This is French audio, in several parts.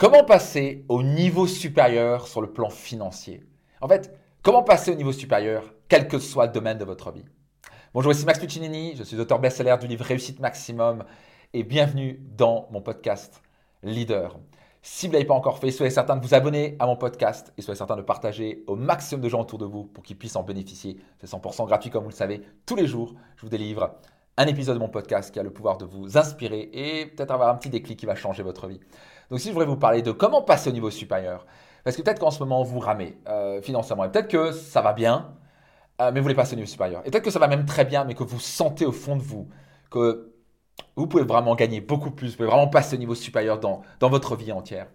Comment passer au niveau supérieur sur le plan financier? En fait, comment passer au niveau supérieur, quel que soit le domaine de votre vie? Bonjour, ici Max Puccinini, je suis auteur best-seller du livre Réussite Maximum et bienvenue dans mon podcast Leader. Si vous ne l'avez pas encore fait, soyez certain de vous abonner à mon podcast et soyez certain de partager au maximum de gens autour de vous pour qu'ils puissent en bénéficier. C'est 100% gratuit comme vous le savez. Tous les jours, je vous délivre un épisode de mon podcast qui a le pouvoir de vous inspirer et peut-être avoir un petit déclic qui va changer votre vie. Donc si je voudrais vous parler de comment passer au niveau supérieur, parce que peut-être qu'en ce moment vous ramez euh, financièrement, et peut-être que ça va bien, euh, mais vous voulez passer au niveau supérieur. Et peut-être que ça va même très bien, mais que vous sentez au fond de vous que vous pouvez vraiment gagner beaucoup plus, vous pouvez vraiment passer au niveau supérieur dans, dans votre vie entière.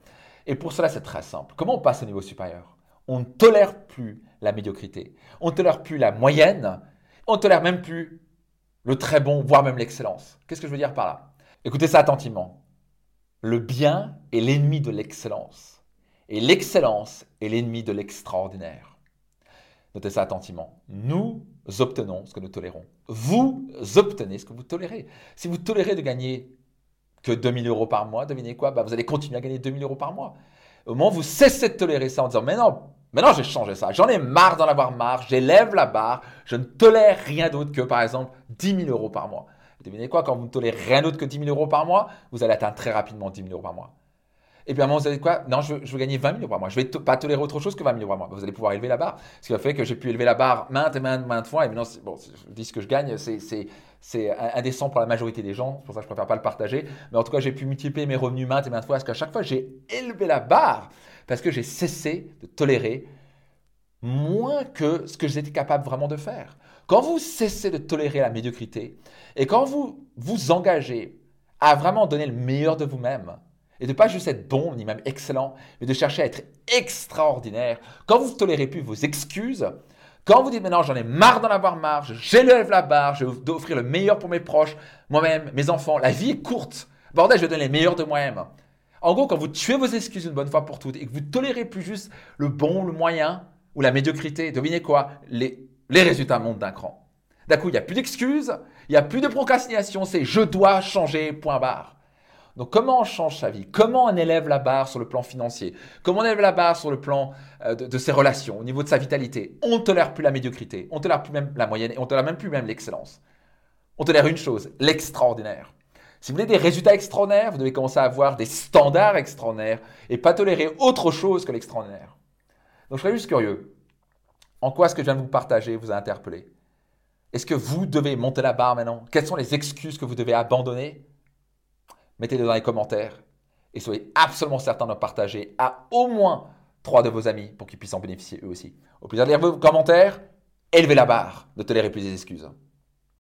Et pour cela, c'est très simple. Comment on passe au niveau supérieur? On ne tolère plus la médiocrité, on ne tolère plus la moyenne, on ne tolère même plus le très bon, voire même l'excellence. Qu'est-ce que je veux dire par là? Écoutez ça attentivement. Le bien est l'ennemi de l'excellence. Et l'excellence est l'ennemi de l'extraordinaire. Notez ça attentivement. Nous obtenons ce que nous tolérons. Vous obtenez ce que vous tolérez. Si vous tolérez de gagner que 2000 euros par mois, devinez quoi? Bah, Vous allez continuer à gagner 2000 euros par mois. Au moment où vous cessez de tolérer ça en disant Mais non, maintenant j'ai changé ça, j'en ai marre d'en avoir marre, j'élève la barre, je ne tolère rien d'autre que par exemple 10 000 euros par mois. Devinez quoi, quand vous ne tolérez rien d'autre que 10 000 euros par mois, vous allez atteindre très rapidement 10 000 euros par mois. Et puis à un moment, vous allez quoi? Non, je veux, gagner 20 000 euros par mois. Je ne vais pas tolérer autre chose que 20 000 euros par mois. Vous allez pouvoir élever la barre. Ce qui a fait que j'ai pu élever la barre maintes et maintes, maintes fois. Et maintenant, bon, je dis ce que je gagne, c'est indécent pour la majorité des gens. C'est pour ça que je préfère pas le partager. Mais en tout cas, j'ai pu multiplier mes revenus maintes et maintes fois. Parce qu'à chaque fois, j'ai élevé la barre. Parce que j'ai cessé de tolérer moins que ce que j'étais capable vraiment de faire. Quand vous cessez de tolérer la médiocrité et quand vous vous engagez à vraiment donner le meilleur de vous-même, et de pas juste être bon ni même excellent, mais de chercher à être extraordinaire, quand vous ne tolérez plus vos excuses, quand vous dites maintenant j'en ai marre d'en avoir marre, j'élève la barre, je vais offrir le meilleur pour mes proches, moi-même, mes enfants, la vie est courte, bordel, je vais donner le meilleur de moi-même. En gros, quand vous tuez vos excuses une bonne fois pour toutes et que vous tolérez plus juste le bon, le moyen ou la médiocrité, devinez quoi? Les, les résultats montent d'un cran. D'un coup, il n'y a plus d'excuses, il n'y a plus de procrastination, c'est je dois changer, point barre. Donc comment on change sa vie? Comment on élève la barre sur le plan financier? Comment on élève la barre sur le plan euh, de, ses relations, au niveau de sa vitalité? On ne tolère plus la médiocrité, on ne tolère plus même la moyenne, et on ne tolère même plus même l'excellence. On tolère une chose, l'extraordinaire. Si vous voulez des résultats extraordinaires, vous devez commencer à avoir des standards extraordinaires et pas tolérer autre chose que l'extraordinaire. Donc je serais juste curieux. En quoi ce que je viens de vous partager vous a interpellé? Est-ce que vous devez monter la barre maintenant? Quelles sont les excuses que vous devez abandonner? Mettez-les dans les commentaires et soyez absolument certain de partager à au moins trois de vos amis pour qu'ils puissent en bénéficier eux aussi. Au plaisir de lire vos commentaires, élevez la barre, ne tolérez plus les excuses.